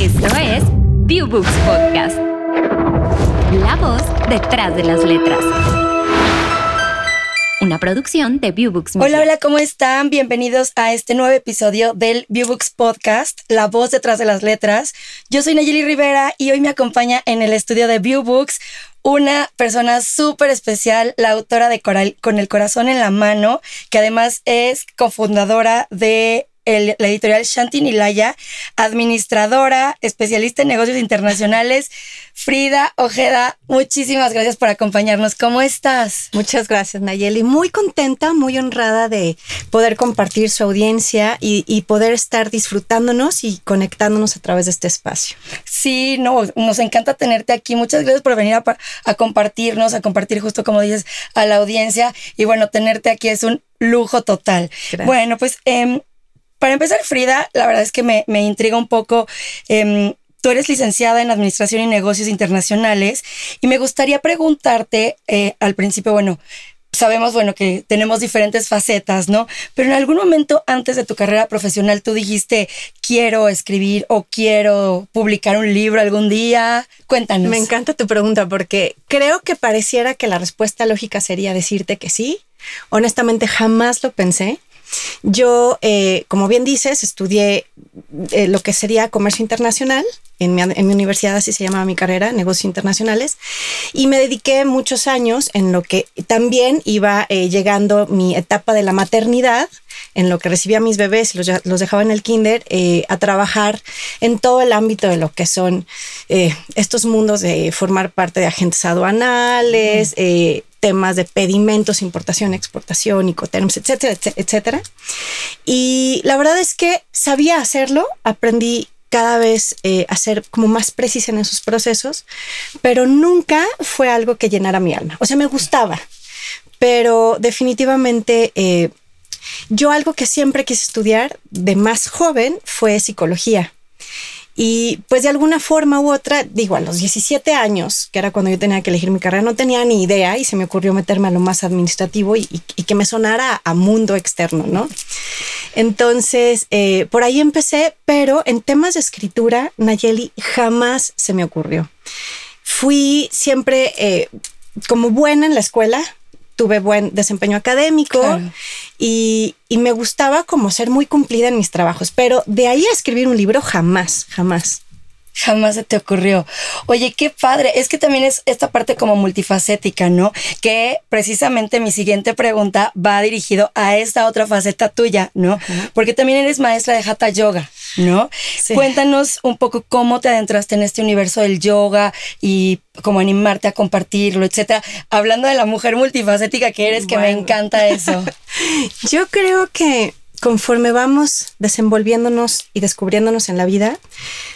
Esto es View Books Podcast. La voz detrás de las letras. Una producción de Viewbooks. Hola, hola, ¿cómo están? Bienvenidos a este nuevo episodio del Viewbooks Podcast, La voz detrás de las letras. Yo soy Nayeli Rivera y hoy me acompaña en el estudio de Viewbooks una persona súper especial, la autora de Coral, Con el corazón en la mano, que además es cofundadora de el, la editorial Shanti Nilaya, administradora, especialista en negocios internacionales. Frida Ojeda, muchísimas gracias por acompañarnos. ¿Cómo estás? Muchas gracias, Nayeli. Muy contenta, muy honrada de poder compartir su audiencia y, y, poder estar disfrutándonos y conectándonos a través de este espacio. Sí, no, nos encanta tenerte aquí. Muchas gracias por venir a, a compartirnos, a compartir justo como dices a la audiencia. Y bueno, tenerte aquí es un lujo total. Gracias. Bueno, pues eh, para empezar, Frida, la verdad es que me, me intriga un poco. Eh, tú eres licenciada en Administración y Negocios Internacionales y me gustaría preguntarte eh, al principio, bueno, sabemos, bueno, que tenemos diferentes facetas, ¿no? Pero en algún momento antes de tu carrera profesional tú dijiste, quiero escribir o quiero publicar un libro algún día. Cuéntanos. Me encanta tu pregunta porque creo que pareciera que la respuesta lógica sería decirte que sí. Honestamente, jamás lo pensé. Yo, eh, como bien dices, estudié eh, lo que sería comercio internacional. En mi, universidad así se llamaba mi carrera, negocios internacionales, y me dediqué muchos años en lo que también iba eh, llegando mi etapa de la maternidad, en lo que recibía a mis bebés y los, los dejaba en el kinder, eh, a trabajar en todo el ámbito de lo que son eh, estos mundos de formar parte de agentes aduanales, mm temas de pedimentos, importación, exportación, icoterms, etcétera, etcétera. Y la verdad es que sabía hacerlo, aprendí cada vez eh, a ser como más precisa en esos procesos, pero nunca fue algo que llenara mi alma. O sea, me gustaba, pero definitivamente eh, yo algo que siempre quise estudiar de más joven fue psicología. Y pues de alguna forma u otra, digo, a los 17 años, que era cuando yo tenía que elegir mi carrera, no tenía ni idea y se me ocurrió meterme a lo más administrativo y, que me sonara a mundo externo, ¿no? Entonces, eh, por ahí empecé, pero en temas de escritura, Nayeli jamás se me ocurrió. Fui siempre eh, como buena en la escuela, tuve buen desempeño académico claro. Y, y, me gustaba como ser muy cumplida en mis trabajos, pero de ahí a escribir un libro jamás, jamás. Jamás se te ocurrió. Oye, qué padre. Es que también es esta parte como multifacética, ¿no? Que precisamente mi siguiente pregunta va dirigido a esta otra faceta tuya, ¿no? Uh -huh. Porque también eres maestra de Hatha Yoga, ¿no? Sí. Cuéntanos un poco cómo te adentraste en este universo del yoga y cómo animarte a compartirlo, etcétera. Hablando de la mujer multifacética que eres, bueno. que me encanta eso. Yo creo que conforme vamos desenvolviéndonos y descubriéndonos en la vida,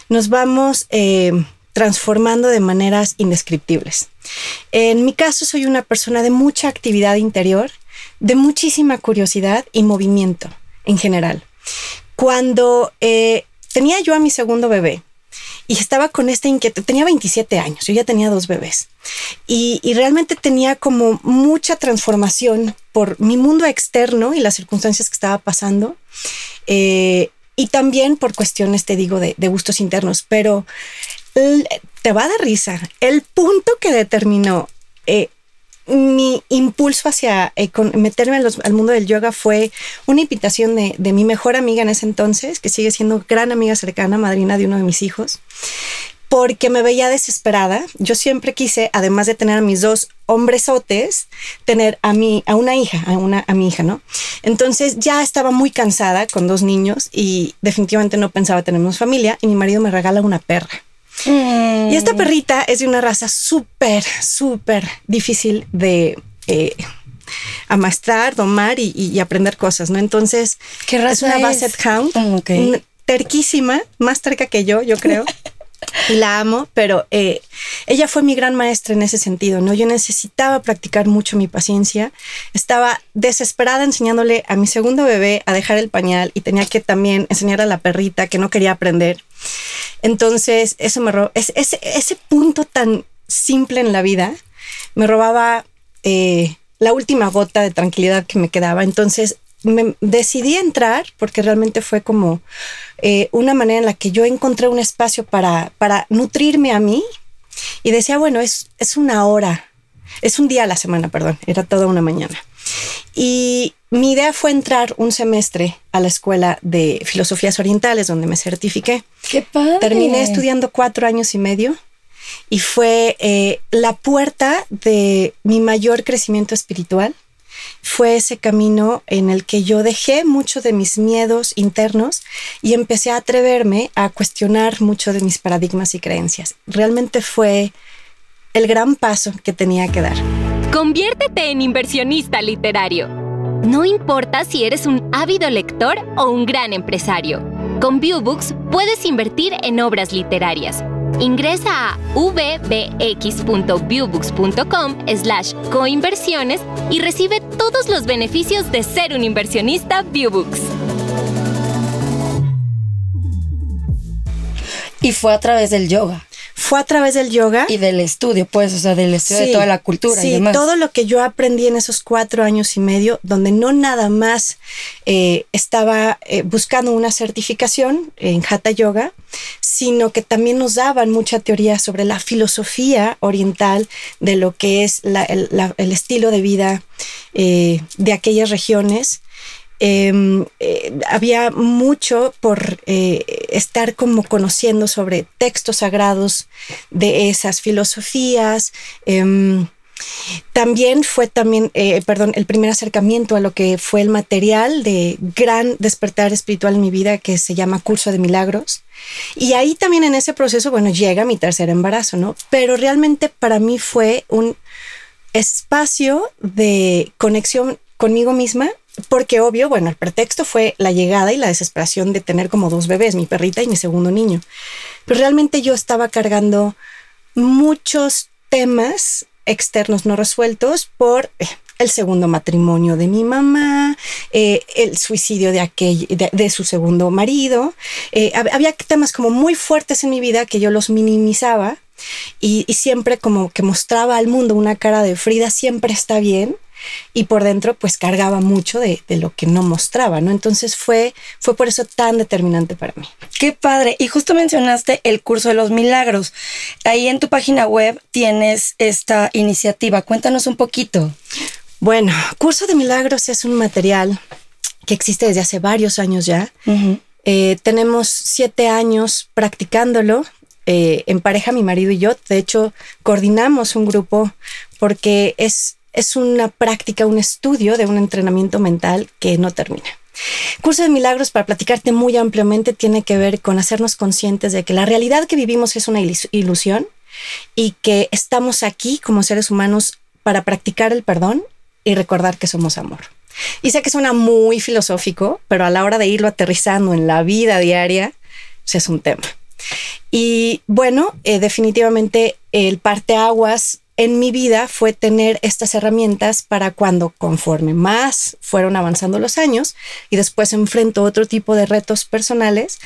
nos vamos eh, transformando de maneras indescriptibles. En mi caso, soy una persona de mucha actividad interior, de muchísima curiosidad y movimiento en general. Cuando eh, tenía yo a mi segundo bebé, y estaba con esta inquietud. Tenía 27 años, yo ya tenía dos bebés y, realmente tenía como mucha transformación por mi mundo externo y las circunstancias que estaba pasando. Eh, y también por cuestiones, te digo, de, gustos internos, pero te va de risa. El punto que determinó eh, mi impulso hacia eh, meterme los, al mundo del yoga fue una invitación de, mi mejor amiga en ese entonces, que sigue siendo gran amiga cercana, madrina de uno de mis hijos, porque me veía desesperada. Yo siempre quise, además de tener a mis dos hombresotes, tener a mi, a una hija, a una, a mi hija, ¿no? Entonces ya estaba muy cansada con dos niños y definitivamente no pensaba tener una familia y mi marido me regala una perra. Mm. Y esta perrita es de una raza súper, súper difícil de eh, amastrar, domar y, y, aprender cosas, ¿no? Entonces, ¿qué raza es una Basset Hound, mm, okay. terquísima, más terca que yo, yo creo. y la amo, pero eh, ella fue mi gran maestra en ese sentido, ¿no? Yo necesitaba practicar mucho mi paciencia, estaba desesperada enseñándole a mi segundo bebé a dejar el pañal y tenía que también enseñar a la perrita que no quería aprender. Entonces, eso me robó, ese, punto tan simple en la vida me robaba eh, la última gota de tranquilidad que me quedaba. Entonces, me decidí entrar porque realmente fue como eh, una manera en la que yo encontré un espacio para, para nutrirme a mí y decía, bueno, es, es una hora, es un día a la semana, perdón, era toda una mañana. Y mi idea fue entrar un semestre a la escuela de filosofías orientales donde me certifiqué. ¡Qué padre! Terminé estudiando cuatro años y medio y fue eh, la puerta de mi mayor crecimiento espiritual fue ese camino en el que yo dejé mucho de mis miedos internos y empecé a atreverme a cuestionar mucho de mis paradigmas y creencias. Realmente fue el gran paso que tenía que dar. Conviértete en inversionista literario. No importa si eres un ávido lector o un gran empresario. Con Viewbooks puedes invertir en obras literarias Ingresa a vbx.viewbooks.com slash coinversiones y recibe todos los beneficios de ser un inversionista Viewbooks. Y fue a través del yoga fue a través del yoga. Y del estudio, pues, o sea, del estudio de toda la cultura. Sí, todo lo que yo aprendí en esos cuatro años y medio, donde no nada más eh, estaba eh, buscando una certificación en Hatha Yoga, sino que también nos daban mucha teoría sobre la filosofía oriental de lo que es el, estilo de vida eh, de aquellas regiones Em, eh, había mucho por eh, estar como conociendo sobre textos sagrados de esas filosofías. Em, también fue también, eh, perdón, el primer acercamiento a lo que fue el material de gran despertar espiritual en mi vida que se llama Curso de Milagros. Y ahí también en ese proceso, bueno, llega mi tercer embarazo, ¿no? Pero realmente para mí fue un espacio de conexión conmigo misma porque obvio, bueno, el pretexto fue la llegada y la desesperación de tener como dos bebés, mi perrita y mi segundo niño. Pero realmente yo estaba cargando muchos temas externos no resueltos por eh, el segundo matrimonio de mi mamá, eh, el suicidio de, aquel, de, su segundo marido. Eh, había temas como muy fuertes en mi vida que yo los minimizaba y, y, siempre como que mostraba al mundo una cara de Frida siempre está bien y por dentro pues cargaba mucho de, lo que no mostraba, ¿no? Entonces fue, fue por eso tan determinante para mí. Qué padre. Y justo mencionaste el curso de los milagros. Ahí en tu página web tienes esta iniciativa. Cuéntanos un poquito. Bueno, Curso de Milagros es un material que existe desde hace varios años ya. Eh, tenemos siete años practicándolo. Eh, en pareja, mi marido y yo, de hecho, coordinamos un grupo porque es es una práctica, un estudio de un entrenamiento mental que no termina. Curso de Milagros, para platicarte muy ampliamente, tiene que ver con hacernos conscientes de que la realidad que vivimos es una ilusión y que estamos aquí como seres humanos para practicar el perdón y recordar que somos amor. Y sé que suena muy filosófico, pero a la hora de irlo aterrizando en la vida diaria, pues es un tema. Y bueno, eh, definitivamente el parteaguas en mi vida fue tener estas herramientas para cuando conforme más fueron avanzando los años y después enfrento otro tipo de retos personales,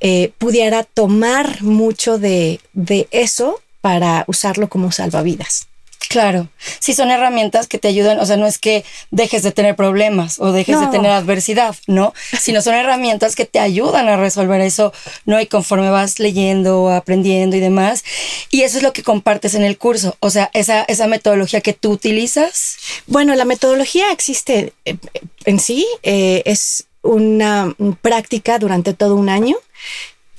eh, pudiera tomar mucho de, de eso para usarlo como salvavidas. Claro, sí son herramientas que te ayudan, o sea, no es que dejes de tener problemas o dejes de tener adversidad, ¿no? Sino son herramientas que te ayudan a resolver eso, ¿no? Y conforme vas leyendo, aprendiendo y demás. Y eso es lo que compartes en el curso, o sea, esa, esa metodología que tú utilizas. Bueno, la metodología existe eh, en sí, eh, es una práctica durante todo un año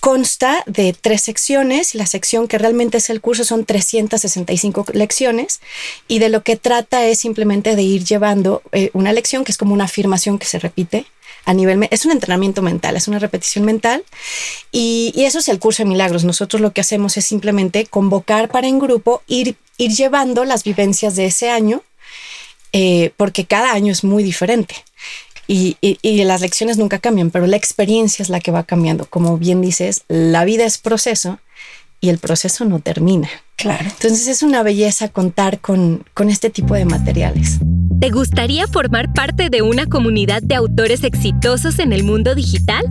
consta de tres secciones. La sección que realmente es el curso son 365 lecciones y de lo que trata es simplemente de ir llevando eh, una lección que es como una afirmación que se repite a nivel, es un entrenamiento mental, es una repetición mental y, eso es el curso de milagros. Nosotros lo que hacemos es simplemente convocar para en grupo, ir, ir llevando las vivencias de ese año, eh, porque cada año es muy diferente. Y, las lecciones nunca cambian, pero la experiencia es la que va cambiando. Como bien dices, la vida es proceso y el proceso no termina. Claro. Entonces es una belleza contar con, con este tipo de materiales. ¿Te gustaría formar parte de una comunidad de autores exitosos en el mundo digital?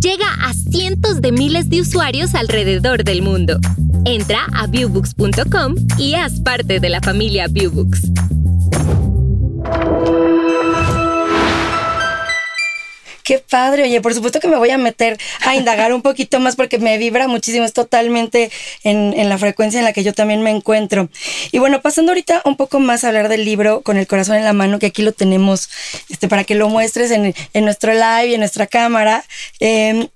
Llega a cientos de miles de usuarios alrededor del mundo. Entra a viewbooks.com y haz parte de la familia Viewbooks. Qué padre, oye, por supuesto que me voy a meter a indagar un poquito más porque me vibra muchísimo, es totalmente en, la frecuencia en la que yo también me encuentro. Y bueno, pasando ahorita un poco más a hablar del libro con el corazón en la mano, que aquí lo tenemos este, para que lo muestres en, nuestro live y en nuestra cámara. Eh,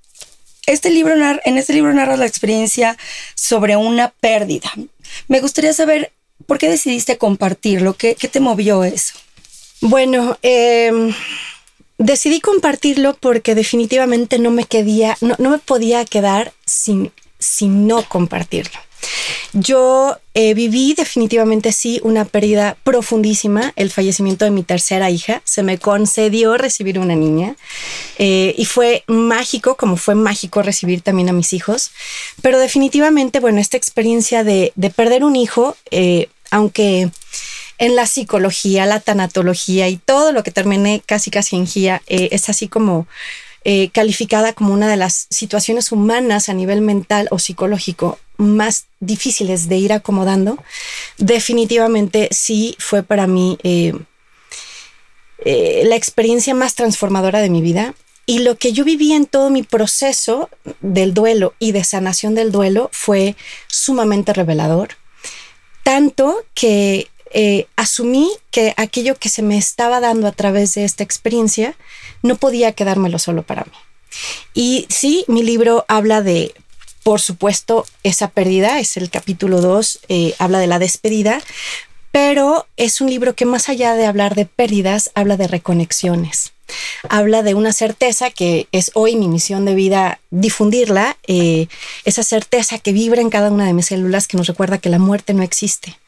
este libro en este libro narras la experiencia sobre una pérdida. Me gustaría saber por qué decidiste compartirlo, qué, qué te movió eso. Bueno, eh, decidí compartirlo porque definitivamente no me quedía, no, no me podía quedar sin, sin no compartirlo. Yo eh, viví definitivamente sí una pérdida profundísima, el fallecimiento de mi tercera hija. Se me concedió recibir una niña eh, y fue mágico, como fue mágico recibir también a mis hijos. Pero definitivamente, bueno, esta experiencia de, de perder un hijo, eh, aunque en la psicología, la tanatología y todo lo que terminé casi casi en GIA, es así como eh, calificada como una de las situaciones humanas a nivel mental o psicológico más difíciles de ir acomodando, definitivamente sí fue para mí eh, eh, la experiencia más transformadora de mi vida. Y lo que yo viví en todo mi proceso del duelo y de sanación del duelo fue sumamente revelador. Tanto que eh, asumí que aquello que se me estaba dando a través de esta experiencia no podía quedármelo solo para mí. Y sí, mi libro habla de, por supuesto, esa pérdida, es el capítulo 2, eh, habla de la despedida, pero es un libro que más allá de hablar de pérdidas, habla de reconexiones. Habla de una certeza que es hoy mi misión de vida difundirla, eh, esa certeza que vibra en cada una de mis células que nos recuerda que la muerte no existe.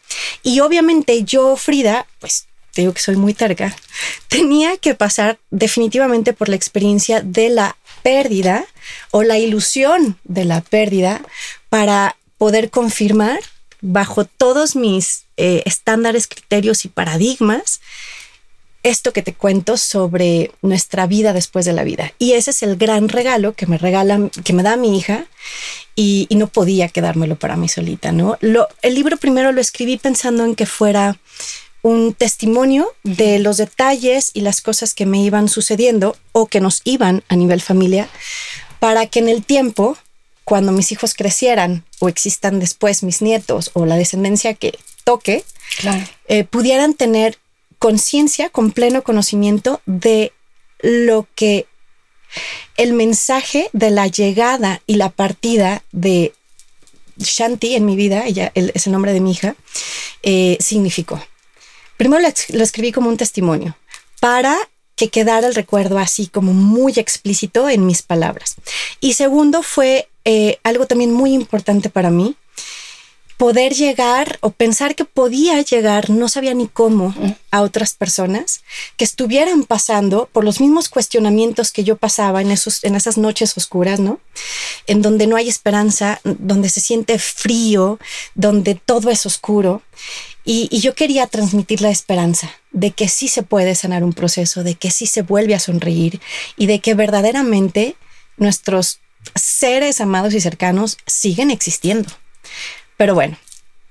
Y obviamente yo, Frida, pues te digo que soy muy terca, tenía que pasar definitivamente por la experiencia de la pérdida o la ilusión de la pérdida para poder confirmar bajo todos mis eh, estándares, criterios y paradigmas esto que te cuento sobre nuestra vida después de la vida. Y ese es el gran regalo que me regala, que me da mi hija y, no podía quedármelo para mí solita, ¿no? Lo, el libro primero lo escribí pensando en que fuera un testimonio de los detalles y las cosas que me iban sucediendo o que nos iban a nivel familia, para que en el tiempo, cuando mis hijos crecieran o existan después mis nietos o la descendencia que toque, eh, pudieran tener conciencia con pleno conocimiento de lo que el mensaje de la llegada y la partida de Shanti en mi vida, ella es el nombre de mi hija, eh, significó. Primero lo, escribí como un testimonio para que quedara el recuerdo así como muy explícito en mis palabras. Y segundo fue eh, algo también muy importante para mí, poder llegar o pensar que podía llegar, no sabía ni cómo, a otras personas que estuvieran pasando por los mismos cuestionamientos que yo pasaba en, esos, en esas noches oscuras, ¿no? En donde no hay esperanza, donde se siente frío, donde todo es oscuro. Y, y yo quería transmitir la esperanza de que sí se puede sanar un proceso, de que sí se vuelve a sonreír y de que verdaderamente nuestros seres amados y cercanos siguen existiendo pero bueno,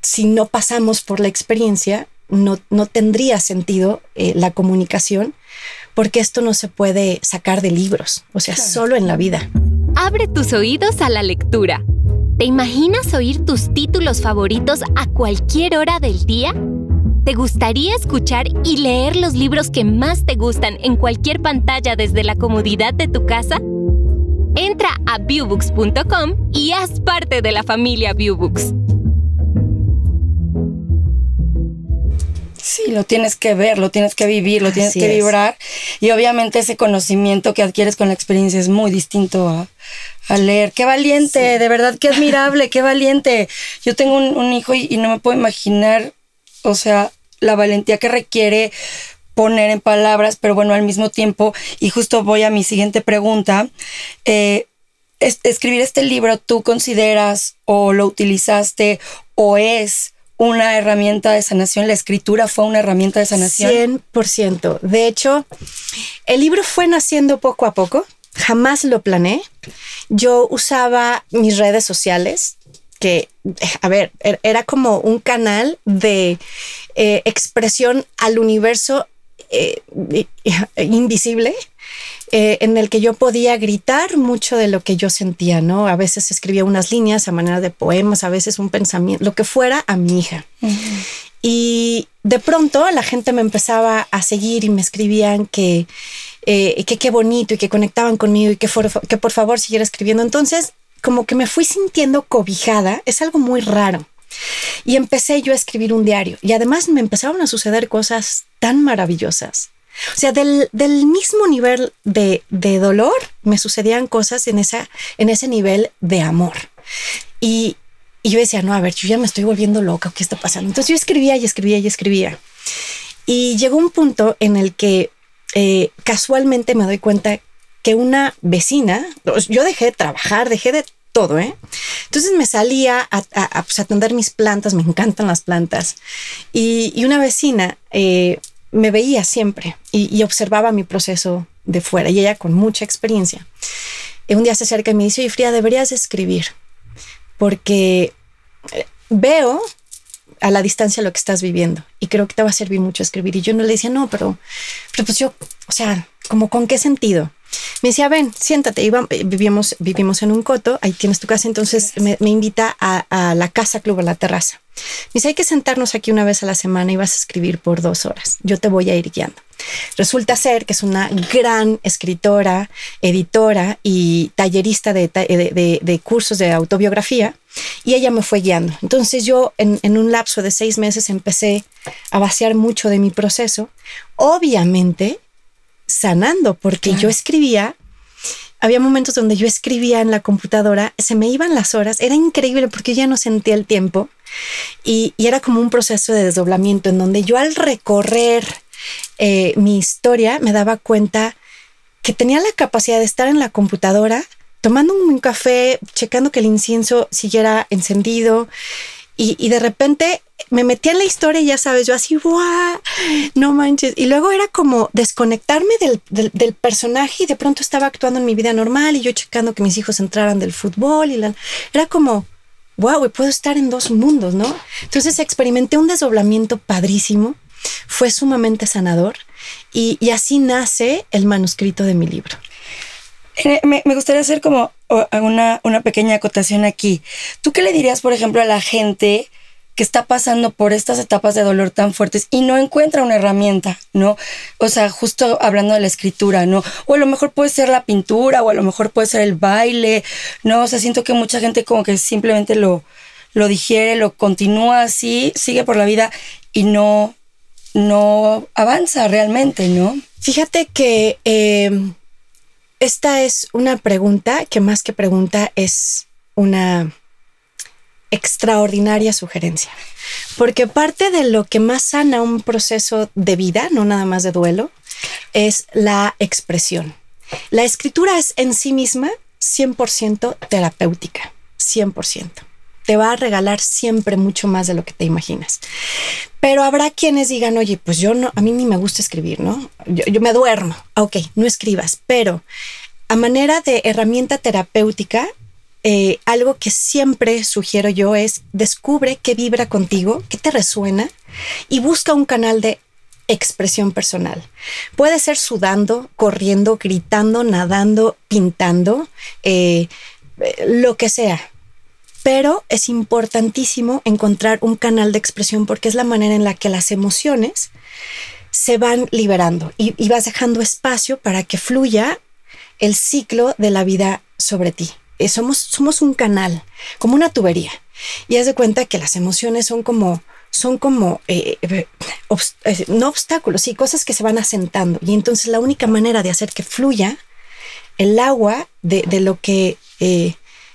si no pasamos por la experiencia, no, no tendría sentido eh, la comunicación porque esto no se puede sacar de libros, o sea, solo en la vida. Abre tus oídos a la lectura. ¿Te imaginas oír tus títulos favoritos a cualquier hora del día? ¿Te gustaría escuchar y leer los libros que más te gustan en cualquier pantalla desde la comodidad de tu casa? Entra a viewbooks.com y haz parte de la familia Viewbooks. Sí, lo tienes que ver, lo tienes que vivir, lo tienes que vibrar. Y obviamente ese conocimiento que adquieres con la experiencia es muy distinto a, leer. Qué valiente, de verdad, qué admirable, qué valiente. Yo tengo un, hijo y, no me puedo imaginar, o sea, la valentía que requiere poner en palabras, pero bueno, al mismo tiempo, y justo voy a mi siguiente pregunta, eh, escribir este libro, ¿tú consideras o lo utilizaste o es una herramienta de sanación, la escritura fue una herramienta de sanación. 100%. De hecho, el libro fue naciendo poco a poco, jamás lo planeé. Yo usaba mis redes sociales, que, a ver, er, era como un canal de eh, expresión al universo eh, invisible eh, en el que yo podía gritar mucho de lo que yo sentía, ¿no? A veces escribía unas líneas a manera de poemas, a veces un pensamiento, lo que fuera a mi hija. Y de pronto la gente me empezaba a seguir y me escribían que, eh, que qué bonito y que conectaban conmigo y que, que por favor siguiera escribiendo. Entonces, como que me fui sintiendo cobijada, es algo muy raro. Y empecé yo a escribir un diario y además me empezaron a suceder cosas tan maravillosas o sea, del, mismo nivel de, dolor me sucedían cosas en, esa, en ese nivel de amor. Y, yo decía, no, a ver, yo ya me estoy volviendo loca, ¿qué está pasando? Entonces yo escribía y escribía y escribía. Y llegó un punto en el que eh, casualmente me doy cuenta que una vecina, yo dejé de trabajar, dejé de todo, ¿eh? Entonces me salía a, pues, atender mis plantas, me encantan las plantas. Y, y una vecina eh, me veía siempre y, observaba mi proceso de fuera y ella con mucha experiencia. Y un día se acerca y me dice, oye, Frida, deberías escribir porque eh, veo a la distancia lo que estás viviendo y creo que te va a servir mucho escribir. Y yo no le decía, no, pero, pero pues yo, o sea, como con qué sentido. Me decía, ven, siéntate. Iba, vivimos, vivimos en un coto, ahí tienes tu casa. Entonces me, invita a, la casa club, a la terraza. Me dice, hay que sentarnos aquí una vez a la semana y vas a escribir por dos horas. Yo te voy a ir guiando. Resulta ser que es una gran escritora, editora y tallerista de, de, cursos de autobiografía y ella me fue guiando. Entonces yo en, un lapso de seis meses empecé a vaciar mucho de mi proceso. Obviamente sanando, porque yo escribía, había momentos donde yo escribía en la computadora, se me iban las horas, era increíble porque ya no sentía el tiempo y, era como un proceso de desdoblamiento en donde yo al recorrer eh, mi historia me daba cuenta que tenía la capacidad de estar en la computadora tomando un café, checando que el incienso siguiera encendido y, y de repente me metía en la historia y ya sabes, yo así, ¡guau! No manches. Y luego era como desconectarme del, del, personaje y de pronto estaba actuando en mi vida normal y yo checando que mis hijos entraran del fútbol y la, era como, wow, puedo estar en dos mundos, ¿no? Entonces experimenté un desdoblamiento padrísimo, fue sumamente sanador y, y así nace el manuscrito de mi libro. Eh, me, me, gustaría hacer como una, una pequeña acotación aquí. ¿Tú qué le dirías, por ejemplo, a la gente? Que está pasando por estas etapas de dolor tan fuertes y no encuentra una herramienta, ¿no? O sea, justo hablando de la escritura, ¿no? O a lo mejor puede ser la pintura, o a lo mejor puede ser el baile, ¿no? O sea, siento que mucha gente como que simplemente lo, lo digiere, lo continúa así, sigue por la vida y no, no avanza realmente, ¿no? Fíjate que em, esta es una pregunta que más que pregunta es una extraordinaria sugerencia, porque parte de lo que más sana un proceso de vida, no nada más de duelo, es la expresión. La escritura es en sí misma 100% terapéutica, 100%. Te va a regalar siempre mucho más de lo que te imaginas. Pero habrá quienes digan, oye, pues yo no, a mí ni me gusta escribir, ¿no? Yo, me duermo. Ok, no escribas, pero a manera de herramienta terapéutica, eh, algo que siempre sugiero yo es descubre qué vibra contigo, qué te resuena y busca un canal de expresión personal. Puede ser sudando, corriendo, gritando, nadando, pintando, eh, lo que sea. Pero es importantísimo encontrar un canal de expresión porque es la manera en la que las emociones se van liberando y, y vas dejando espacio para que fluya el ciclo de la vida sobre ti. Eh, somos, somos un canal, como una tubería. Y haz de cuenta que las emociones son como, son como, eh, eh, no obstáculos, sí, cosas que se van asentando. Y entonces la única manera de hacer que fluya el agua de, lo que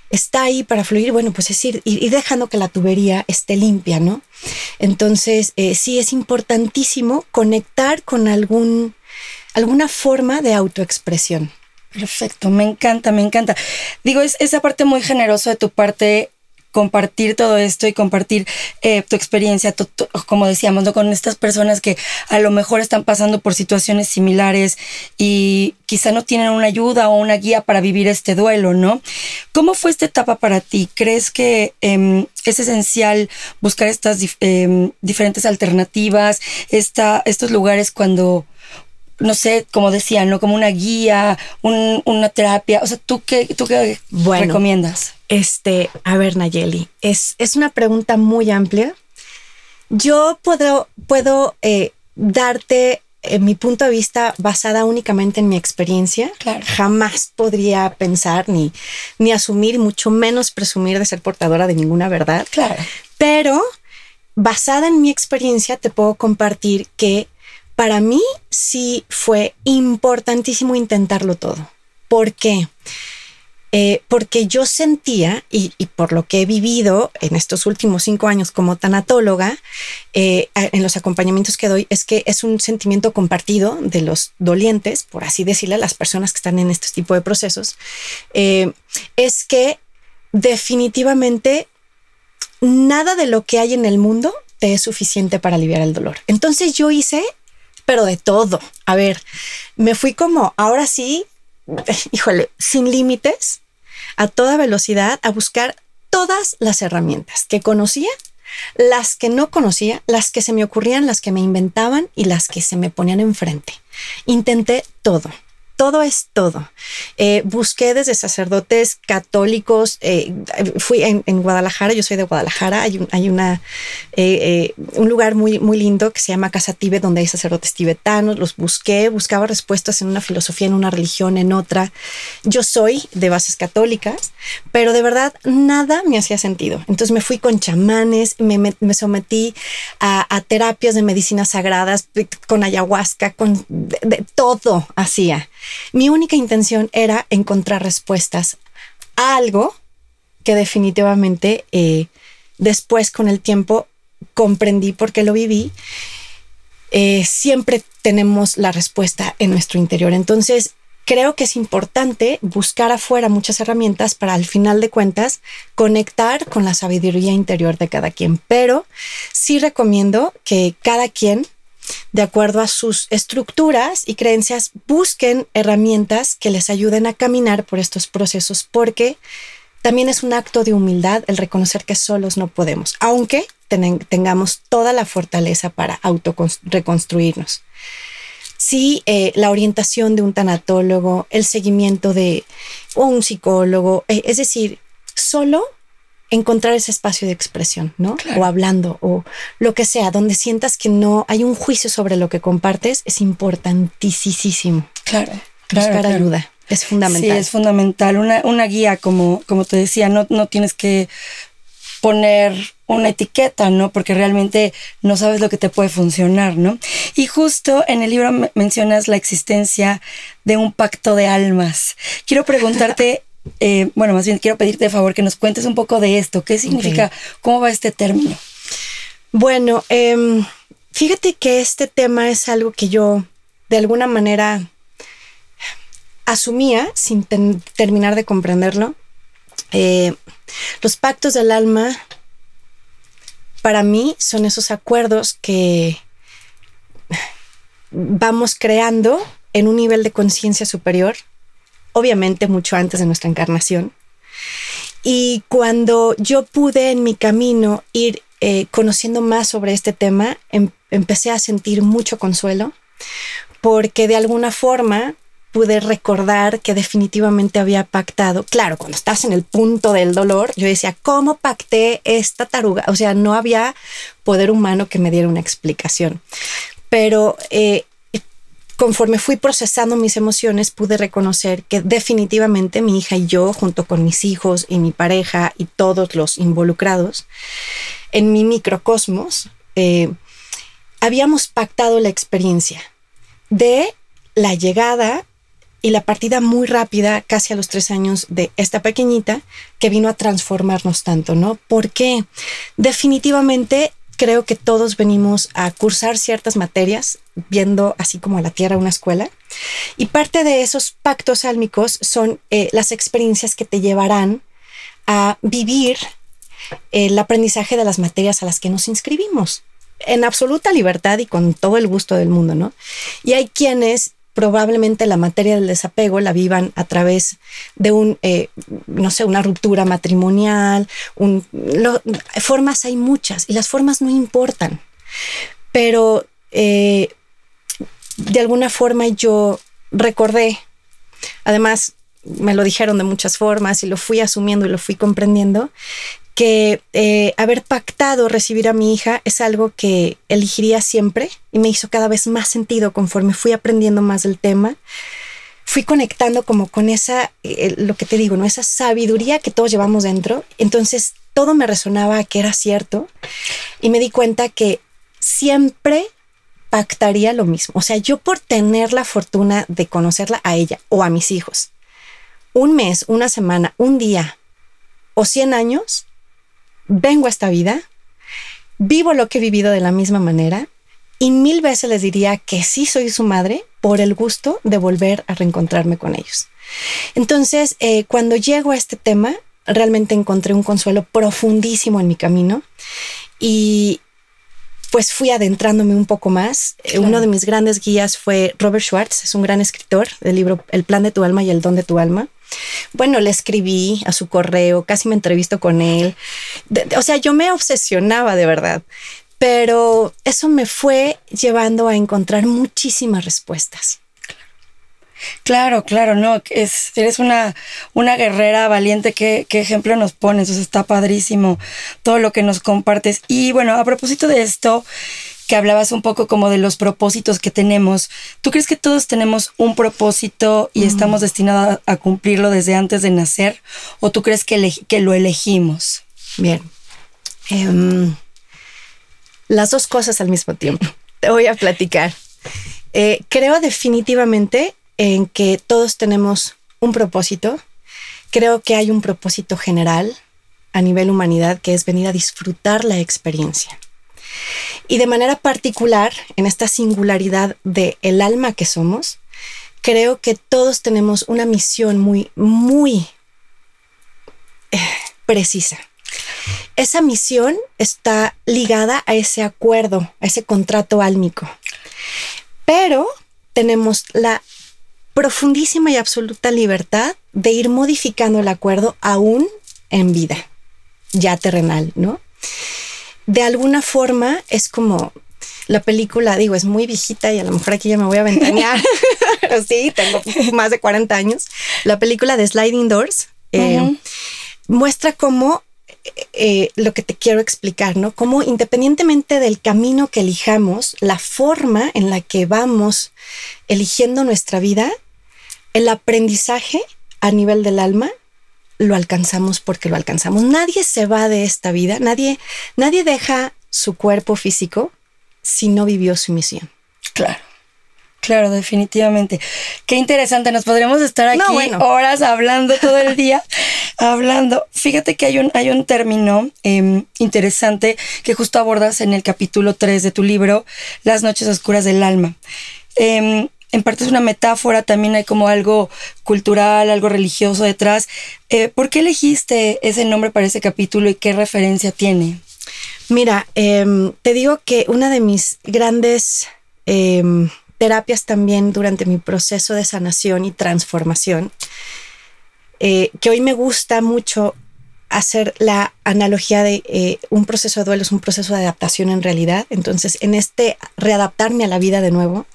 está ahí para fluir, bueno, pues es ir, ir, dejando que la tubería esté limpia, ¿no? Entonces, sí es importantísimo conectar con algún, alguna forma de autoexpresión. Perfecto, me encanta, me encanta. Digo, es esa parte muy generosa de tu parte compartir todo esto y compartir eh, tu experiencia, como decíamos, ¿no? con estas personas que a lo mejor están pasando por situaciones similares y quizá no tienen una ayuda o una guía para vivir este duelo, ¿no? ¿Cómo fue esta etapa para ti? ¿Crees que em, es esencial buscar estas em, diferentes alternativas, esta, estos lugares cuando no sé, como decía, ¿no? Como una guía, una terapia. O sea, ¿tú qué, tú qué recomiendas? Este, a ver, Nayeli, es, es una pregunta muy amplia. Yo puedo, puedo eh, darte en mi punto de vista basada únicamente en mi experiencia. Jamás podría pensar ni, ni asumir, mucho menos presumir de ser portadora de ninguna verdad. Claro. Pero basada en mi experiencia te puedo compartir que para mí sí fue importantísimo intentarlo todo. ¿Por qué? Eh, porque yo sentía, y, por lo que he vivido en estos últimos cinco años como tanatóloga, eh, en los acompañamientos que doy, es que es un sentimiento compartido de los dolientes, por así decirle, a las personas que están en este tipo de procesos, eh, es que definitivamente nada de lo que hay en el mundo te es suficiente para aliviar el dolor. Entonces yo hice pero de todo. A ver, me fui como, ahora sí, híjole, sin límites, a toda velocidad, a buscar todas las herramientas que conocía, las que no conocía, las que se me ocurrían, las que me inventaban y las que se me ponían enfrente. Intenté todo todo es todo. Eh, busqué desde sacerdotes católicos, eh, fui en, Guadalajara, yo soy de Guadalajara, hay, un, eh, lugar muy, lindo que se llama Casa Tíbet, donde hay sacerdotes tibetanos, los busqué, buscaba respuestas en una filosofía, en una religión, en otra. Yo soy de bases católicas, pero de verdad nada me hacía sentido. Entonces me fui con chamanes, me, me, sometí a, terapias de medicinas sagradas, con ayahuasca, con de todo hacía. Mi única intención era encontrar respuestas a algo que definitivamente eh, después con el tiempo comprendí porque lo viví. Eh, siempre tenemos la respuesta en nuestro interior. Entonces, creo que es importante buscar afuera muchas herramientas para al final de cuentas conectar con la sabiduría interior de cada quien. Pero sí recomiendo que cada quien de acuerdo a sus estructuras y creencias, busquen herramientas que les ayuden a caminar por estos procesos, porque también es un acto de humildad el reconocer que solos no podemos, aunque tengamos toda la fortaleza para auto reconstruirnos. Sí, eh, la orientación de un tanatólogo, el seguimiento de un psicólogo, eh, es decir, solo encontrar ese espacio de expresión, ¿no? O hablando o lo que sea, donde sientas que no hay un juicio sobre lo que compartes, es importantísimo. Claro. Buscar ayuda. Es fundamental. Sí, es fundamental. Una, una guía, como, como te decía, no, no tienes que poner una etiqueta, ¿no? Porque realmente no sabes lo que te puede funcionar, ¿no? Y justo en el libro mencionas la existencia de un pacto de almas. Quiero preguntarte eh, bueno, más bien quiero pedirte de favor que nos cuentes un poco de esto. ¿Qué significa? ¿Cómo va este término? Bueno, em, fíjate que este tema es algo que yo de alguna manera asumía sin terminar de comprenderlo. Eh, los pactos del alma para mí son esos acuerdos que vamos creando en un nivel de conciencia superior obviamente mucho antes de nuestra encarnación. Y cuando yo pude en mi camino ir eh, conociendo más sobre este tema, em, empecé a sentir mucho consuelo, porque de alguna forma pude recordar que definitivamente había pactado. Claro, cuando estás en el punto del dolor, yo decía, ¿cómo pacté esta taruga? O sea, no había poder humano que me diera una explicación. Pero eh, conforme fui procesando mis emociones, pude reconocer que definitivamente mi hija y yo, junto con mis hijos y mi pareja y todos los involucrados en mi microcosmos, eh, habíamos pactado la experiencia de la llegada y la partida muy rápida, casi a los tres años, de esta pequeñita que vino a transformarnos tanto, ¿no? Porque definitivamente creo que todos venimos a cursar ciertas materias, viendo así como a la Tierra una escuela. Y parte de esos pactos álmicos son eh, las experiencias que te llevarán a vivir el aprendizaje de las materias a las que nos inscribimos en absoluta libertad y con todo el gusto del mundo, ¿no? Y hay quienes probablemente la materia del desapego la vivan a través de un, eh, no sé, una ruptura matrimonial, un, formas hay muchas y las formas no importan, pero eh, de alguna forma yo recordé, además me lo dijeron de muchas formas y lo fui asumiendo y lo fui comprendiendo, que eh, haber pactado recibir a mi hija es algo que elegiría siempre y me hizo cada vez más sentido conforme fui aprendiendo más del tema. Fui conectando como con esa, eh, lo que te digo, ¿no? Esa sabiduría que todos llevamos dentro. Entonces todo me resonaba que era cierto y me di cuenta que siempre pactaría lo mismo. O sea, yo por tener la fortuna de conocerla a ella o a mis hijos, un mes, una semana, un día o 100 años, vengo a esta vida, vivo lo que he vivido de la misma manera y mil veces les diría que sí soy su madre por el gusto de volver a reencontrarme con ellos. Entonces, eh, cuando llego a este tema, realmente encontré un consuelo profundísimo en mi camino y pues fui adentrándome un poco más. Eh, uno de mis grandes guías fue Robert Schwartz, es un gran escritor del libro El plan de tu alma y el don de tu alma. Bueno, le escribí a su correo, casi me entrevisto con él. o sea, yo me obsesionaba de verdad, pero eso me fue llevando a encontrar muchísimas respuestas. Claro, claro, no, es, eres una, una guerrera valiente, ¿Qué, ejemplo nos pones, o está padrísimo todo lo que nos compartes. Y bueno, a propósito de esto, que hablabas un poco como de los propósitos que tenemos. ¿Tú crees que todos tenemos un propósito y estamos destinados a, cumplirlo desde antes de nacer? ¿O tú crees que, que lo elegimos? Bien. Em, las dos cosas al mismo tiempo. Te voy a platicar. Eh, creo definitivamente en que todos tenemos un propósito. Creo que hay un propósito general a nivel humanidad que es venir a disfrutar la experiencia. Y de manera particular, en esta singularidad de el alma que somos, creo que todos tenemos una misión muy, muy eh, precisa. Esa misión está ligada a ese acuerdo, a ese contrato álmico. Pero tenemos la profundísima y absoluta libertad de ir modificando el acuerdo aún en vida, ya terrenal, ¿no? De alguna forma es como la película, digo, es muy viejita y a lo mejor aquí ya me voy a ventanear, pero sí, tengo más de 40 años. La película de Sliding Doors eh, muestra cómo eh, lo que te quiero explicar, ¿no? Cómo independientemente del camino que elijamos, la forma en la que vamos eligiendo nuestra vida, el aprendizaje a nivel del alma lo alcanzamos porque lo alcanzamos. Nadie se va de esta vida, nadie, nadie deja su cuerpo físico si no vivió su misión. Claro. Claro, definitivamente. Qué interesante. Nos podríamos estar aquí horas hablando todo el día, hablando. Fíjate que hay un, hay un término em, interesante que justo abordas en el capítulo 3 de tu libro, Las noches oscuras del alma. Em, en parte es una metáfora, también hay como algo cultural, algo religioso detrás. Eh, ¿Por qué elegiste ese nombre para ese capítulo y qué referencia tiene? Mira, em, te digo que una de mis grandes em, terapias también durante mi proceso de sanación y transformación, eh, que hoy me gusta mucho hacer la analogía de eh, un proceso de duelo es un proceso de adaptación en realidad. Entonces, en este readaptarme a la vida de nuevo,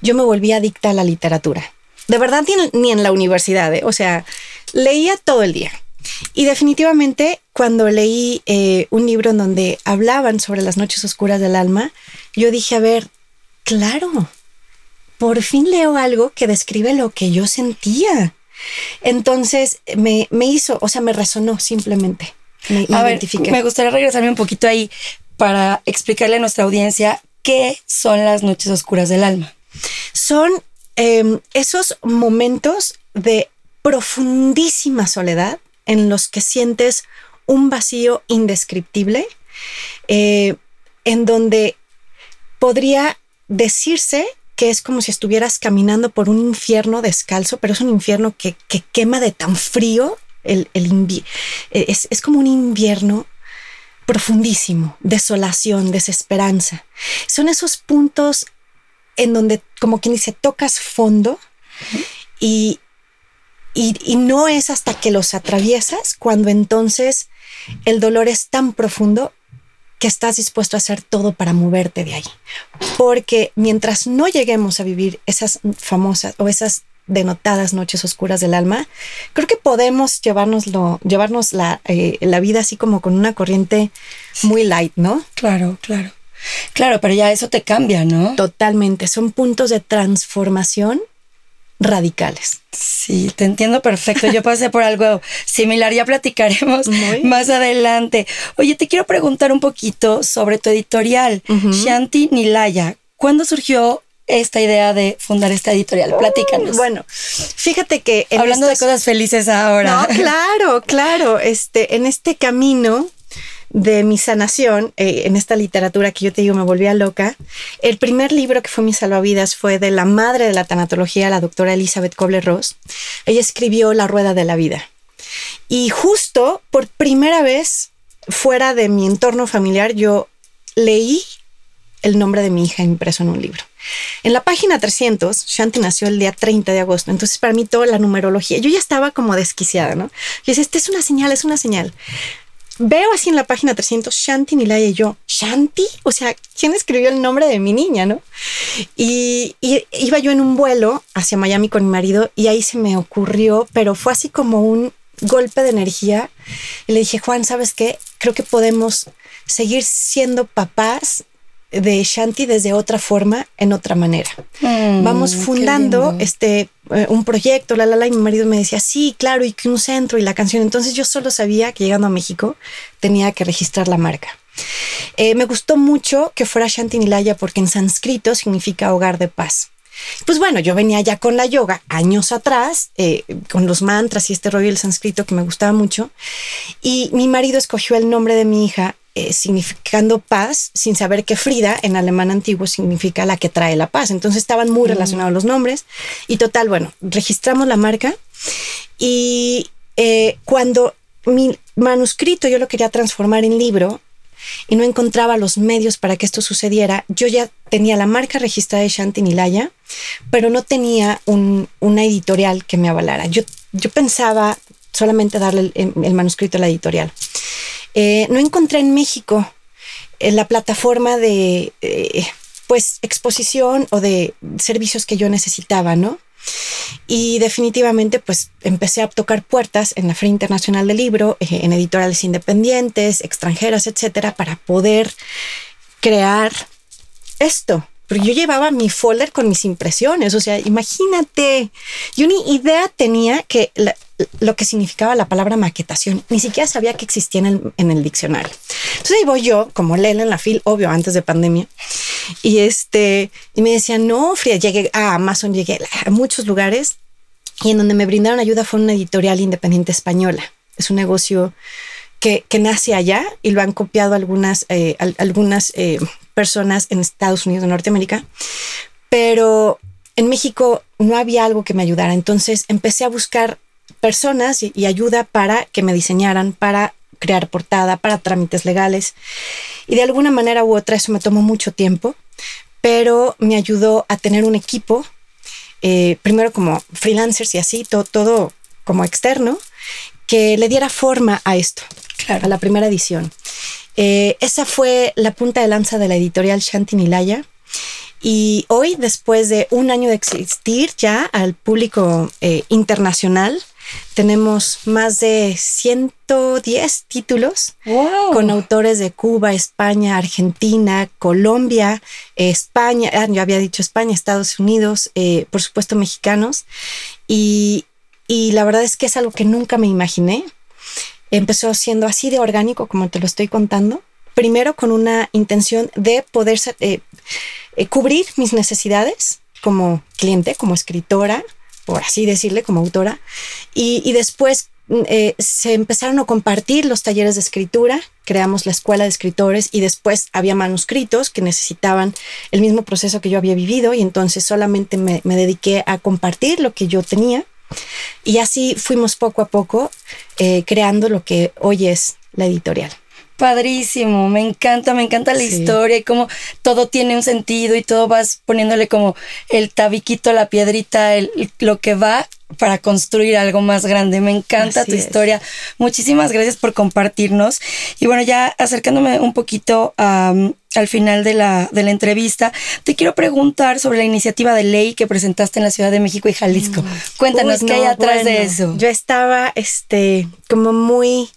yo me volví adicta a la literatura. De verdad, ni, en la universidad, ¿eh? o sea, leía todo el día. Y definitivamente, cuando leí eh, un libro en donde hablaban sobre las noches oscuras del alma, yo dije, a ver, claro, por fin leo algo que describe lo que yo sentía. Entonces me, hizo, o sea, me resonó simplemente. Me, a ver, me gustaría regresarme un poquito ahí para explicarle a nuestra audiencia qué son las noches oscuras del alma. Son em, esos momentos de profundísima soledad en los que sientes un vacío indescriptible, eh, en donde podría decirse que es como si estuvieras caminando por un infierno descalzo, pero es un infierno que, quema de tan frío. El, el es, es como un invierno profundísimo, desolación, desesperanza. Son esos puntos en donde, como quien dice, tocas fondo y, y, no es hasta que los atraviesas cuando entonces el dolor es tan profundo que estás dispuesto a hacer todo para moverte de ahí. Porque mientras no lleguemos a vivir esas famosas o esas denotadas noches oscuras del alma, creo que podemos llevárnoslo, llevarnos la, eh, la vida así como con una corriente muy light, ¿no? Claro, claro. Claro, pero ya eso te cambia, ¿no? Totalmente. Son puntos de transformación radicales. Sí, te entiendo perfecto. Yo pasé por algo similar, ya platicaremos más adelante. Oye, te quiero preguntar un poquito sobre tu editorial, Shanti Nilaya. ¿Cuándo surgió esta idea de fundar esta editorial? Platícanos. Bueno, fíjate que hablando de cosas felices ahora. No, claro, claro. Este, en este camino de mi sanación, eh, en esta literatura que yo te digo me volvía loca, el primer libro que fue mi salvavidas fue de la madre de la tanatología, la doctora Elizabeth Kobler-Ross. Ella escribió La Rueda de la Vida. Y justo por primera vez fuera de mi entorno familiar, yo leí el nombre de mi hija impreso en un libro. En la página 300, Shanti nació el día 30 de agosto, entonces para mí toda la numerología, yo ya estaba como desquiciada, ¿no? Y decía, esta es una señal, es una señal veo así en la página 300 Shanti Nilaya y yo, ¿Shanti? O sea, ¿quién escribió el nombre de mi niña, no? Y, iba yo en un vuelo hacia Miami con mi marido y ahí se me ocurrió, pero fue así como un golpe de energía. Y le dije, Juan, ¿sabes qué? Creo que podemos seguir siendo papás de Shanti desde otra forma, en otra manera. Mm, Vamos fundando este eh, un proyecto, la la la, y mi marido me decía, sí, claro, y que un centro y la canción. Entonces yo solo sabía que llegando a México tenía que registrar la marca. Eh, me gustó mucho que fuera Shanti Nilaya porque en sánscrito significa hogar de paz. Pues bueno, yo venía ya con la yoga años atrás, eh, con los mantras y este rollo del sánscrito que me gustaba mucho. Y mi marido escogió el nombre de mi hija eh, significando paz sin saber que Frida en alemán antiguo significa la que trae la paz. Entonces estaban muy mm. relacionados los nombres y total, bueno, registramos la marca y eh, cuando mi manuscrito yo lo quería transformar en libro y no encontraba los medios para que esto sucediera, yo ya tenía la marca registrada de Shanti Nilaya, pero no tenía una editorial que me avalara. Yo, yo pensaba solamente darle el manuscrito a la editorial. Eh, no encontré en México eh, la plataforma de eh, pues exposición o de servicios que yo necesitaba, ¿no? Y definitivamente pues empecé a tocar puertas en la Feria Internacional del Libro, en editoriales independientes, extranjeras, etcétera, para poder crear esto. Porque yo llevaba mi folder con mis impresiones, o sea, imagínate, yo ni idea tenía que lo que significaba la palabra maquetación. Ni siquiera sabía que existía en el, diccionario. Entonces ahí voy yo, como Lela en la fil, obvio, antes de pandemia. Y este, y me decían, no, Frida, llegué a Amazon, llegué a muchos lugares y en donde me brindaron ayuda fue una editorial independiente española. Es un negocio que, nace allá y lo han copiado algunas, eh, algunas eh, personas en Estados Unidos de Norteamérica. Pero en México no había algo que me ayudara. Entonces empecé a buscar personas y, ayuda para que me diseñaran, para crear portada, para trámites legales. Y de alguna manera u otra eso me tomó mucho tiempo, pero me ayudó a tener un equipo, eh, primero como freelancers y así, todo, todo como externo, que le diera forma a esto, a la primera edición. Eh, esa fue la punta de lanza de la editorial Shanti Nilaya. Y hoy, después de un año de existir ya al público eh, internacional, tenemos más de 110 títulos con autores de Cuba, España, Argentina, Colombia, España, ah, yo había dicho España, Estados Unidos, eh, por supuesto mexicanos. Y, y la verdad es que es algo que nunca me imaginé. Empezó siendo así de orgánico como te lo estoy contando. Primero con una intención de poder eh, eh, cubrir mis necesidades como cliente, como escritora, por así decirle, como autora. Y, después mm, eh, se empezaron a compartir los talleres de escritura, creamos la escuela de escritores y después había manuscritos que necesitaban el mismo proceso que yo había vivido y entonces solamente me, dediqué a compartir lo que yo tenía y así fuimos poco a poco eh, creando lo que hoy es la editorial. Padrísimo, me encanta, me encanta la historia y cómo todo tiene un sentido y todo vas poniéndole como el tabiquito, la piedrita, el, lo que va para construir algo más grande. Me encanta tu historia. Muchísimas gracias por compartirnos. Y bueno, ya acercándome un poquito al final de la, de la entrevista, te quiero preguntar sobre la iniciativa de ley que presentaste en la Ciudad de México y Jalisco. Mm. Cuéntanos qué hay atrás de eso. Yo estaba este, como muy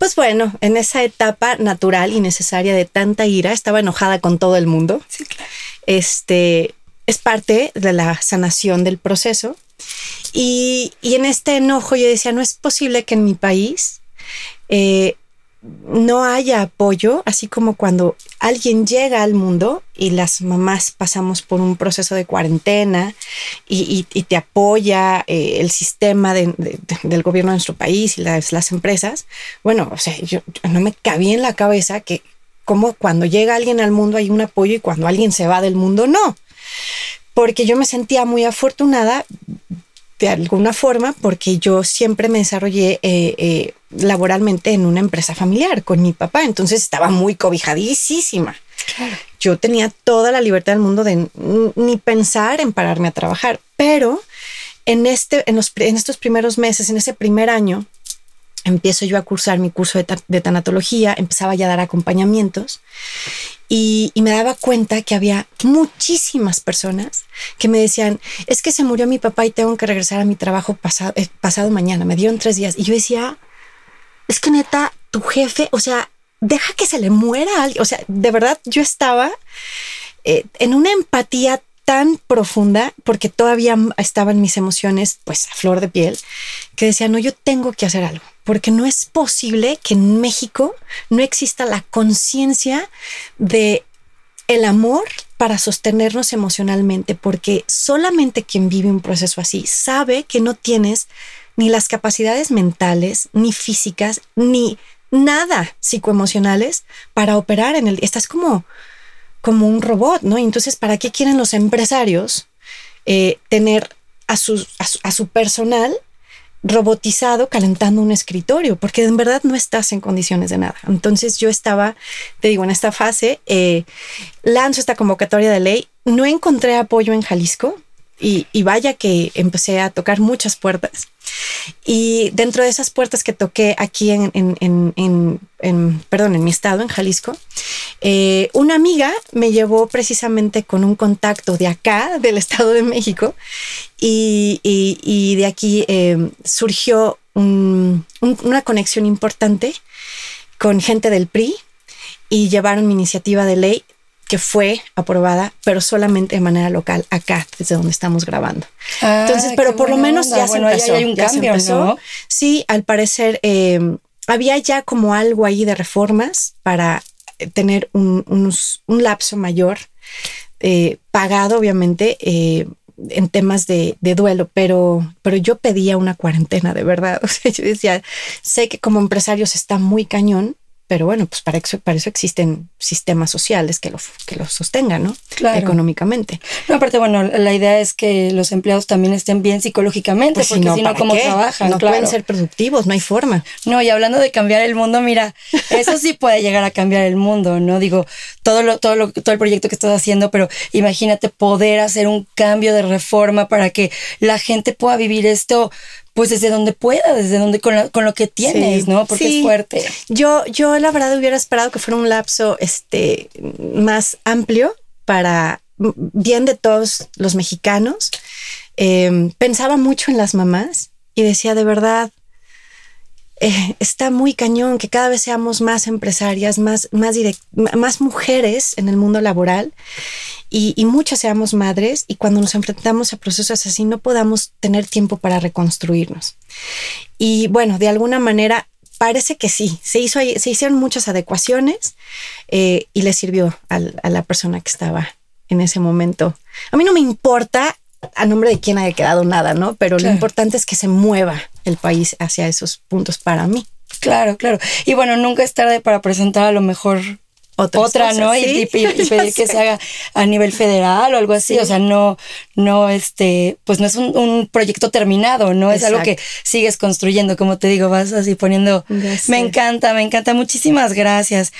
pues bueno, en esa etapa natural y necesaria de tanta ira, estaba enojada con todo el mundo. Sí, claro. Este es parte de la sanación del proceso. Y, en este enojo yo decía, no es posible que en mi país eh, no haya apoyo, así como cuando alguien llega al mundo y las mamás pasamos por un proceso de cuarentena y, te apoya eh, el sistema del gobierno de nuestro país y las, las empresas. Bueno, o sea, yo, no me cabía en la cabeza que como cuando llega alguien al mundo hay un apoyo y cuando alguien se va del mundo no. Porque yo me sentía muy afortunada de alguna forma porque yo siempre me desarrollé eh, eh, laboralmente en una empresa familiar con mi papá, entonces estaba muy cobijadísima. Yo tenía toda la libertad del mundo de ni pensar en pararme a trabajar, pero en, este, en, los, en estos primeros meses, en ese primer año, empiezo yo a cursar mi curso de, tanatología, empezaba ya a dar acompañamientos y, me daba cuenta que había muchísimas personas que me decían, es que se murió mi papá y tengo que regresar a mi trabajo pasado, eh, pasado mañana, me dieron tres días. Y yo decía, es que neta, tu jefe, o sea, deja que se le muera a alguien. O sea, de verdad yo estaba eh, en una empatía tan profunda porque todavía estaban mis emociones pues a flor de piel que decía, no, yo tengo que hacer algo porque no es posible que en México no exista la conciencia de el amor para sostenernos emocionalmente, porque solamente quien vive un proceso así sabe que no tienes ni las capacidades mentales, ni físicas, ni nada psicoemocionales para operar en el... Estás como como un robot, ¿no? Entonces, ¿para qué quieren los empresarios eh, tener a su, a su, personal robotizado calentando un escritorio, porque en verdad no estás en condiciones de nada. Entonces yo estaba, te digo, en esta fase, eh, lanzo esta convocatoria de ley, no encontré apoyo en Jalisco y, vaya que empecé a tocar muchas puertas. Y dentro de esas puertas que toqué aquí en, en, en, perdón, en mi estado, en Jalisco, eh, una amiga me llevó precisamente con un contacto de acá, del Estado de México, y, y, de aquí eh, surgió una conexión importante con gente del PRI y llevaron mi iniciativa de ley que fue aprobada, pero solamente de manera local acá, desde donde estamos grabando. Ah, Entonces, pero por lo menos ya se empezó. hay un cambio, ¿no? Sí, al parecer em, había ya como algo ahí de reformas para tener un, un lapso mayor, eh, pagado obviamente. Eh, en temas de, de, duelo, pero, pero yo pedía una cuarentena de verdad. O sea, yo decía, sé que como empresarios está muy cañón, pero bueno, pues para eso, para eso existen sistemas sociales que lo, que lo sostengan, ¿no? Claro. Económicamente. No, aparte, bueno, la idea es que los empleados también estén bien psicológicamente, pues porque si no, ¿cómo trabajan? No pueden ser productivos, no hay forma. No, y hablando de cambiar el mundo, mira, eso sí puede llegar a cambiar el mundo, ¿no? Digo, todo lo, todo lo, todo el proyecto que estás haciendo, pero imagínate poder hacer un cambio de reforma para que la gente pueda vivir esto pues desde donde pueda, desde donde con, lo que tienes, ¿no? Porque es fuerte. Yo, yo la verdad hubiera esperado que fuera un lapso este, más amplio para bien de todos los mexicanos. Em, pensaba mucho en las mamás y decía de verdad, eh, está muy cañón que cada vez seamos más empresarias, más, más, más mujeres en el mundo laboral y, muchas seamos madres y cuando nos enfrentamos a procesos así no podamos tener tiempo para reconstruirnos. Y bueno, de alguna manera parece que sí, se, hizo, se hicieron muchas adecuaciones eh, y le sirvió a la persona que estaba en ese momento. A mí no me importa a nombre de quién haya quedado nada, ¿no? Pero lo importante es que se mueva el país hacia esos puntos para mí. Claro, claro. Y bueno, nunca es tarde para presentar a lo mejor otra, ¿no? Y, pedir que se haga a nivel federal o algo así. O sea, no, no, este, pues no es un, proyecto terminado, ¿no? Es algo que sigues construyendo, como te digo, vas así poniendo. Me encanta, me encanta. Muchísimas gracias.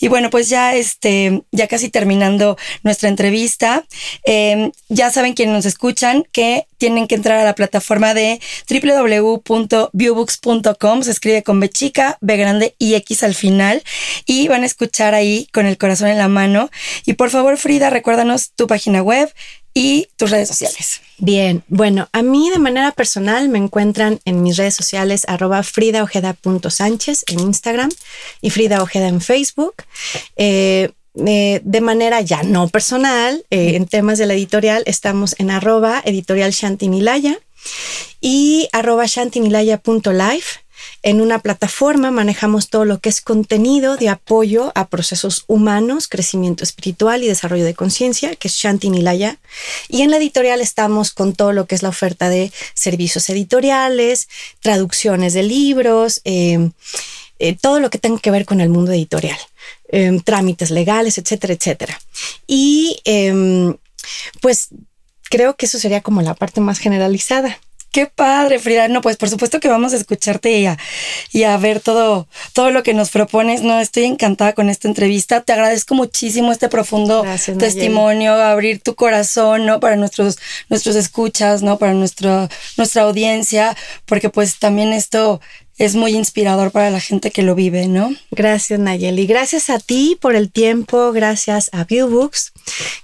Y bueno, pues ya, este, ya casi terminando nuestra entrevista, em, ya saben quienes nos escuchan que tienen que entrar a la plataforma de www.viewbooks.com, se escribe con B chica, B grande y X al final, y van a escuchar ahí con el corazón en la mano. Y por favor, Frida, recuérdanos tu página web y tus redes sociales. Bien, bueno, a mí de manera personal me encuentran en mis redes sociales arroba fridaojeda.sánchez en Instagram y Frida Ojeda en Facebook. Eh, de manera ya no personal, eh, en temas de la editorial, estamos en arroba editorial Shantinilaya y arroba shantinilaya.life. En una plataforma manejamos todo lo que es contenido de apoyo a procesos humanos, crecimiento espiritual y desarrollo de conciencia, que es Shantinilaya. Y en la editorial estamos con todo lo que es la oferta de servicios editoriales, traducciones de libros, eh, todo lo que tenga que ver con el mundo editorial. Em, trámites legales, etcétera, etcétera. Y em, pues creo que eso sería como la parte más generalizada. Qué padre, Frida. No, pues por supuesto que vamos a escucharte y a, y a, ver todo, todo lo que nos propones. No, estoy encantada con esta entrevista. Te agradezco muchísimo este profundo testimonio, abrir tu corazón, ¿no? Para nuestros, nuestros escuchas, ¿no? Para nuestra, nuestra audiencia, porque pues también esto es muy inspirador para la gente que lo vive, ¿no? Gracias, Nayeli. Gracias a ti por el tiempo, gracias a Viewbooks,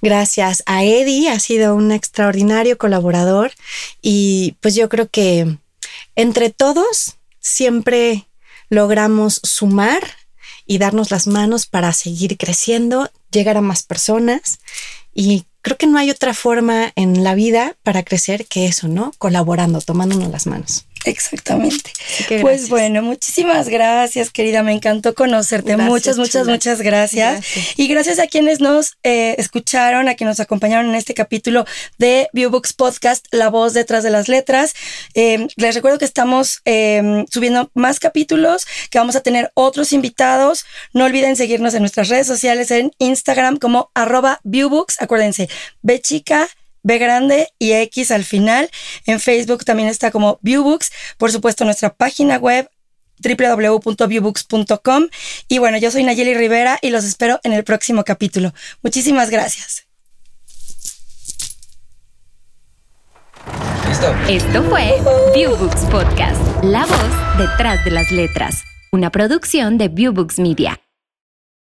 gracias a Eddie, ha sido un extraordinario colaborador y pues yo creo que entre todos siempre logramos sumar y darnos las manos para seguir creciendo, llegar a más personas y creo que no hay otra forma en la vida para crecer que eso, ¿no? Colaborando, tomándonos las manos. Exactamente. Pues bueno, muchísimas gracias, querida. Me encantó conocerte. muchas, muchas, muchas gracias. Y gracias a quienes nos eh, escucharon, a quienes nos acompañaron en este capítulo de Viewbooks Podcast, La Voz detrás de las letras. Em, les recuerdo que estamos em, subiendo más capítulos, que vamos a tener otros invitados. No olviden seguirnos en nuestras redes sociales en Instagram como arroba Viewbooks. Acuérdense, B chica B grande y X al final. En Facebook también está como Viewbooks. Por supuesto, nuestra página web www.viewbooks.com. Y bueno, yo soy Nayeli Rivera y los espero en el próximo capítulo. Muchísimas gracias. Esto fue Viewbooks Podcast, la voz detrás de las letras, una producción de Viewbooks Media.